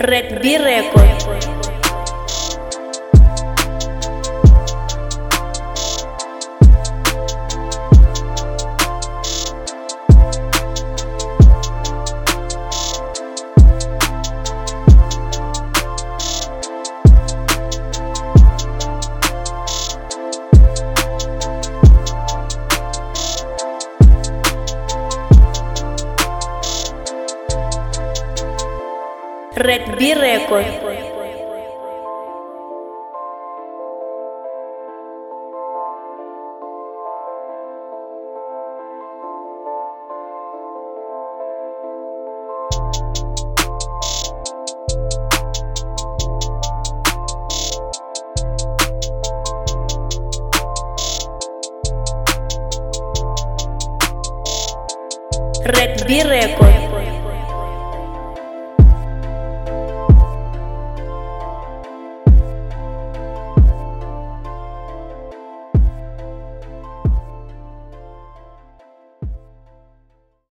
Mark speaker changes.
Speaker 1: Red B Record. Red B Record. Red B Record.